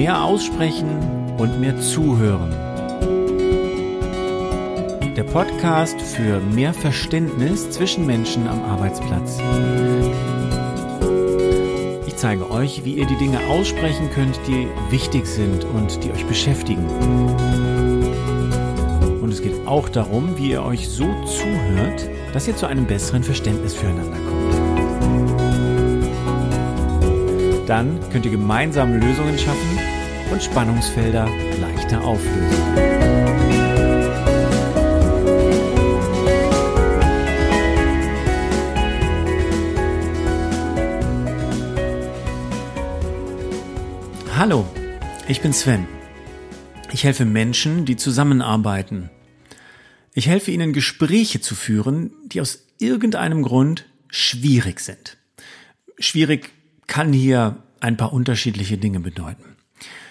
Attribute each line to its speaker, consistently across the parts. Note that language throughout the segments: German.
Speaker 1: Mehr aussprechen und mehr zuhören. Der Podcast für mehr Verständnis zwischen Menschen am Arbeitsplatz. Ich zeige euch, wie ihr die Dinge aussprechen könnt, die wichtig sind und die euch beschäftigen. Und es geht auch darum, wie ihr euch so zuhört, dass ihr zu einem besseren Verständnis füreinander kommt. Dann könnt ihr gemeinsam Lösungen schaffen und Spannungsfelder leichter auflösen. Hallo, ich bin Sven. Ich helfe Menschen, die zusammenarbeiten. Ich helfe ihnen, Gespräche zu führen, die aus irgendeinem Grund schwierig sind. Schwierig kann hier ein paar unterschiedliche Dinge bedeuten.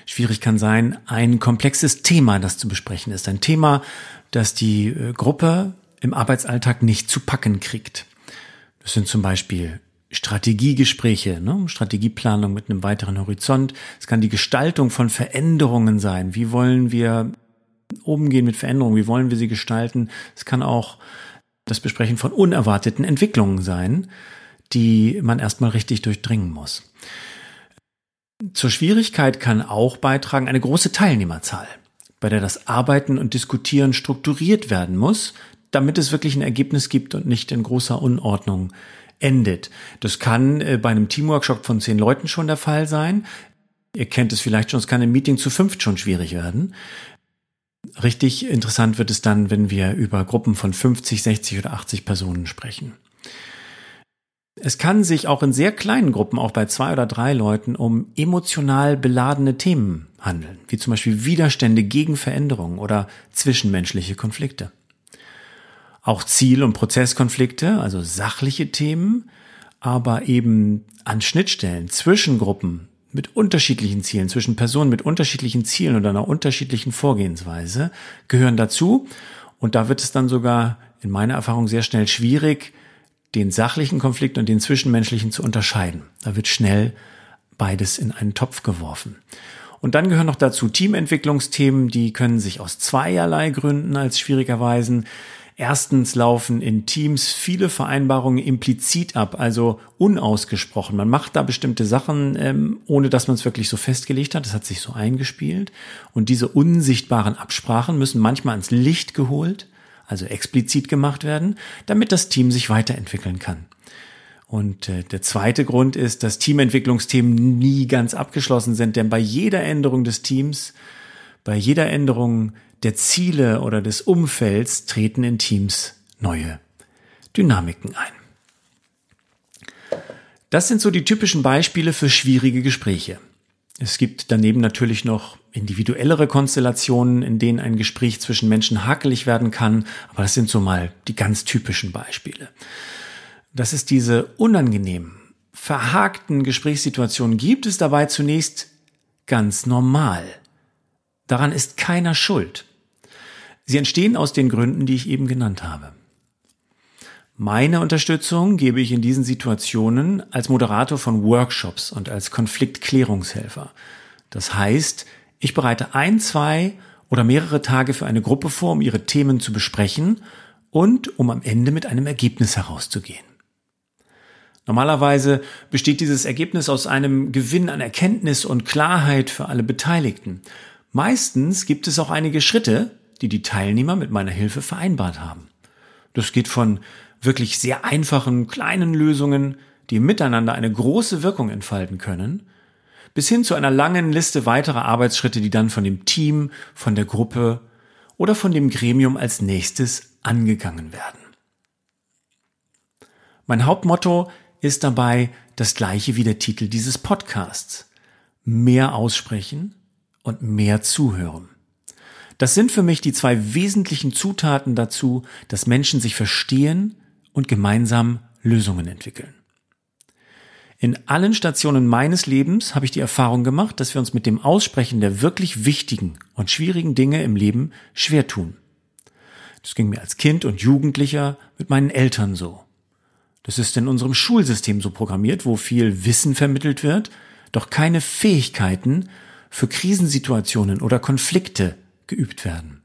Speaker 1: Schwierig kann sein, ein komplexes Thema, das zu besprechen ist. Ein Thema, das die äh, Gruppe im Arbeitsalltag nicht zu packen kriegt. Das sind zum Beispiel Strategiegespräche, ne? Strategieplanung mit einem weiteren Horizont. Es kann die Gestaltung von Veränderungen sein. Wie wollen wir umgehen mit Veränderungen? Wie wollen wir sie gestalten? Es kann auch das Besprechen von unerwarteten Entwicklungen sein die man erstmal richtig durchdringen muss. Zur Schwierigkeit kann auch beitragen eine große Teilnehmerzahl, bei der das Arbeiten und Diskutieren strukturiert werden muss, damit es wirklich ein Ergebnis gibt und nicht in großer Unordnung endet. Das kann äh, bei einem Teamworkshop von zehn Leuten schon der Fall sein. Ihr kennt es vielleicht schon, es kann im Meeting zu fünft schon schwierig werden. Richtig interessant wird es dann, wenn wir über Gruppen von 50, 60 oder 80 Personen sprechen. Es kann sich auch in sehr kleinen Gruppen, auch bei zwei oder drei Leuten, um emotional beladene Themen handeln, wie zum Beispiel Widerstände gegen Veränderungen oder zwischenmenschliche Konflikte. Auch Ziel- und Prozesskonflikte, also sachliche Themen, aber eben an Schnittstellen zwischen Gruppen mit unterschiedlichen Zielen, zwischen Personen mit unterschiedlichen Zielen und einer unterschiedlichen Vorgehensweise gehören dazu. Und da wird es dann sogar in meiner Erfahrung sehr schnell schwierig, den sachlichen Konflikt und den zwischenmenschlichen zu unterscheiden. Da wird schnell beides in einen Topf geworfen. Und dann gehören noch dazu Teamentwicklungsthemen, die können sich aus zweierlei Gründen als schwierig erweisen. Erstens laufen in Teams viele Vereinbarungen implizit ab, also unausgesprochen. Man macht da bestimmte Sachen, ähm, ohne dass man es wirklich so festgelegt hat. Das hat sich so eingespielt. Und diese unsichtbaren Absprachen müssen manchmal ans Licht geholt also explizit gemacht werden, damit das Team sich weiterentwickeln kann. Und äh, der zweite Grund ist, dass Teamentwicklungsthemen nie ganz abgeschlossen sind, denn bei jeder Änderung des Teams, bei jeder Änderung der Ziele oder des Umfelds treten in Teams neue Dynamiken ein. Das sind so die typischen Beispiele für schwierige Gespräche. Es gibt daneben natürlich noch individuellere Konstellationen, in denen ein Gespräch zwischen Menschen hakelig werden kann, aber das sind so mal die ganz typischen Beispiele. Dass es diese unangenehmen, verhakten Gesprächssituationen gibt, ist dabei zunächst ganz normal. Daran ist keiner schuld. Sie entstehen aus den Gründen, die ich eben genannt habe. Meine Unterstützung gebe ich in diesen Situationen als Moderator von Workshops und als Konfliktklärungshelfer. Das heißt, ich bereite ein, zwei oder mehrere Tage für eine Gruppe vor, um ihre Themen zu besprechen und um am Ende mit einem Ergebnis herauszugehen. Normalerweise besteht dieses Ergebnis aus einem Gewinn an Erkenntnis und Klarheit für alle Beteiligten. Meistens gibt es auch einige Schritte, die die Teilnehmer mit meiner Hilfe vereinbart haben. Das geht von wirklich sehr einfachen, kleinen Lösungen, die miteinander eine große Wirkung entfalten können, bis hin zu einer langen Liste weiterer Arbeitsschritte, die dann von dem Team, von der Gruppe oder von dem Gremium als nächstes angegangen werden. Mein Hauptmotto ist dabei das gleiche wie der Titel dieses Podcasts. Mehr aussprechen und mehr zuhören. Das sind für mich die zwei wesentlichen Zutaten dazu, dass Menschen sich verstehen und gemeinsam Lösungen entwickeln. In allen Stationen meines Lebens habe ich die Erfahrung gemacht, dass wir uns mit dem Aussprechen der wirklich wichtigen und schwierigen Dinge im Leben schwer tun. Das ging mir als Kind und Jugendlicher mit meinen Eltern so. Das ist in unserem Schulsystem so programmiert, wo viel Wissen vermittelt wird, doch keine Fähigkeiten für Krisensituationen oder Konflikte geübt werden.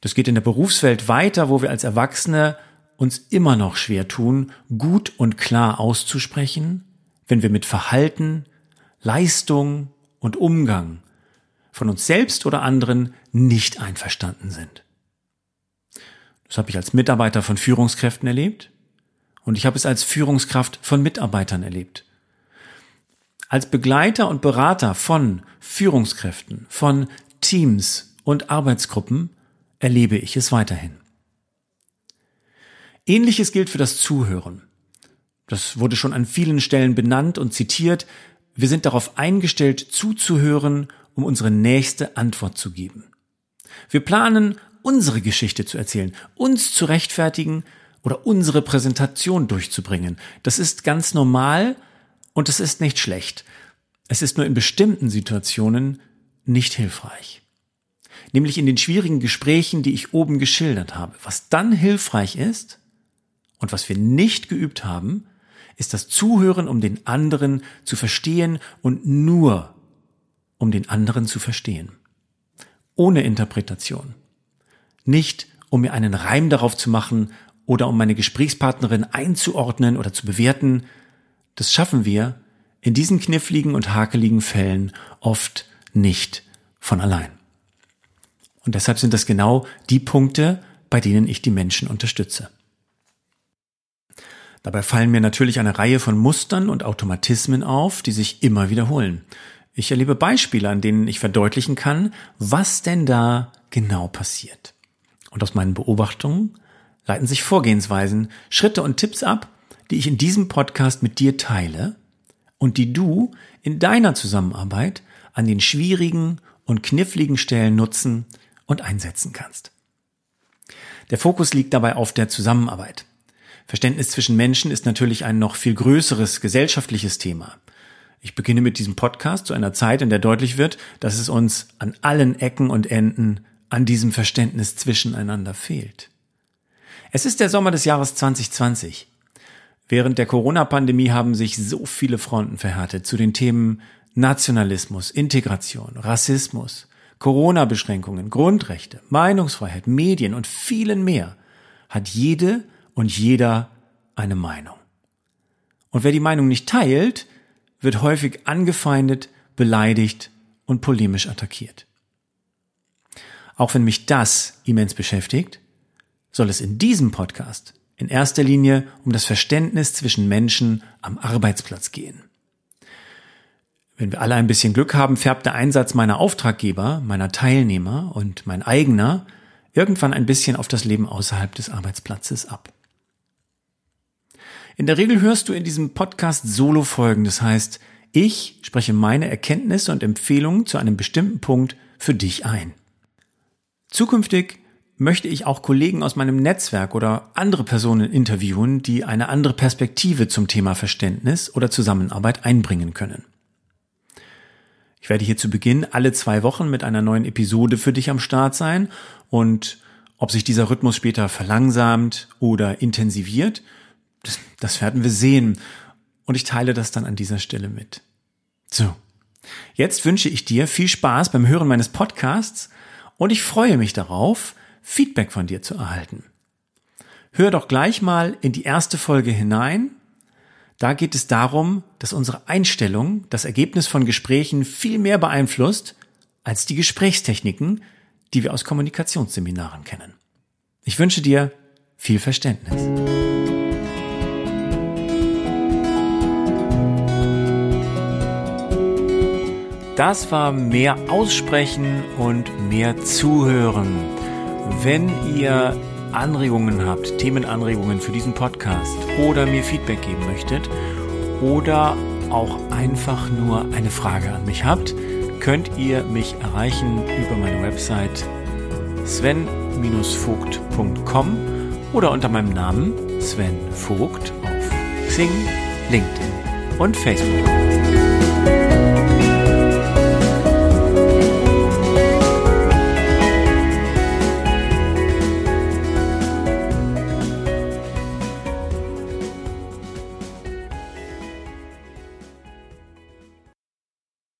Speaker 1: Das geht in der Berufswelt weiter, wo wir als Erwachsene uns immer noch schwer tun, gut und klar auszusprechen, wenn wir mit Verhalten, Leistung und Umgang von uns selbst oder anderen nicht einverstanden sind. Das habe ich als Mitarbeiter von Führungskräften erlebt und ich habe es als Führungskraft von Mitarbeitern erlebt. Als Begleiter und Berater von Führungskräften, von Teams und Arbeitsgruppen erlebe ich es weiterhin. Ähnliches gilt für das Zuhören. Das wurde schon an vielen Stellen benannt und zitiert. Wir sind darauf eingestellt, zuzuhören, um unsere nächste Antwort zu geben. Wir planen, unsere Geschichte zu erzählen, uns zu rechtfertigen oder unsere Präsentation durchzubringen. Das ist ganz normal und es ist nicht schlecht. Es ist nur in bestimmten Situationen nicht hilfreich. Nämlich in den schwierigen Gesprächen, die ich oben geschildert habe. Was dann hilfreich ist und was wir nicht geübt haben, ist das Zuhören, um den anderen zu verstehen und nur um den anderen zu verstehen. Ohne Interpretation. Nicht um mir einen Reim darauf zu machen oder um meine Gesprächspartnerin einzuordnen oder zu bewerten. Das schaffen wir in diesen kniffligen und hakeligen Fällen oft nicht von allein. Und deshalb sind das genau die Punkte, bei denen ich die Menschen unterstütze. Dabei fallen mir natürlich eine Reihe von Mustern und Automatismen auf, die sich immer wiederholen. Ich erlebe Beispiele, an denen ich verdeutlichen kann, was denn da genau passiert. Und aus meinen Beobachtungen leiten sich Vorgehensweisen, Schritte und Tipps ab, die ich in diesem Podcast mit dir teile und die du in deiner Zusammenarbeit an den schwierigen und kniffligen Stellen nutzen und einsetzen kannst. Der Fokus liegt dabei auf der Zusammenarbeit. Verständnis zwischen Menschen ist natürlich ein noch viel größeres gesellschaftliches Thema. Ich beginne mit diesem Podcast zu einer Zeit, in der deutlich wird, dass es uns an allen Ecken und Enden an diesem Verständnis zwischeneinander fehlt. Es ist der Sommer des Jahres 2020. Während der Corona-Pandemie haben sich so viele Fronten verhärtet zu den Themen Nationalismus, Integration, Rassismus, Corona-Beschränkungen, Grundrechte, Meinungsfreiheit, Medien und vielen mehr hat jede und jeder eine Meinung. Und wer die Meinung nicht teilt, wird häufig angefeindet, beleidigt und polemisch attackiert. Auch wenn mich das immens beschäftigt, soll es in diesem Podcast in erster Linie um das Verständnis zwischen Menschen am Arbeitsplatz gehen. Wenn wir alle ein bisschen Glück haben, färbt der Einsatz meiner Auftraggeber, meiner Teilnehmer und mein eigener irgendwann ein bisschen auf das Leben außerhalb des Arbeitsplatzes ab. In der Regel hörst du in diesem Podcast Solo-Folgen, das heißt, ich spreche meine Erkenntnisse und Empfehlungen zu einem bestimmten Punkt für dich ein. Zukünftig möchte ich auch Kollegen aus meinem Netzwerk oder andere Personen interviewen, die eine andere Perspektive zum Thema Verständnis oder Zusammenarbeit einbringen können. Ich werde hier zu Beginn alle zwei Wochen mit einer neuen Episode für dich am Start sein und ob sich dieser Rhythmus später verlangsamt oder intensiviert, das, das werden wir sehen. Und ich teile das dann an dieser Stelle mit. So. Jetzt wünsche ich dir viel Spaß beim Hören meines Podcasts und ich freue mich darauf, Feedback von dir zu erhalten. Hör doch gleich mal in die erste Folge hinein. Da geht es darum, dass unsere Einstellung das Ergebnis von Gesprächen viel mehr beeinflusst als die Gesprächstechniken, die wir aus Kommunikationsseminaren kennen. Ich wünsche dir viel Verständnis. Das war mehr Aussprechen und mehr Zuhören. Wenn ihr Anregungen habt, Themenanregungen für diesen Podcast oder mir Feedback geben möchtet oder auch einfach nur eine Frage an mich habt, könnt ihr mich erreichen über meine Website sven-vogt.com oder unter meinem Namen Sven Vogt auf Xing, LinkedIn und Facebook.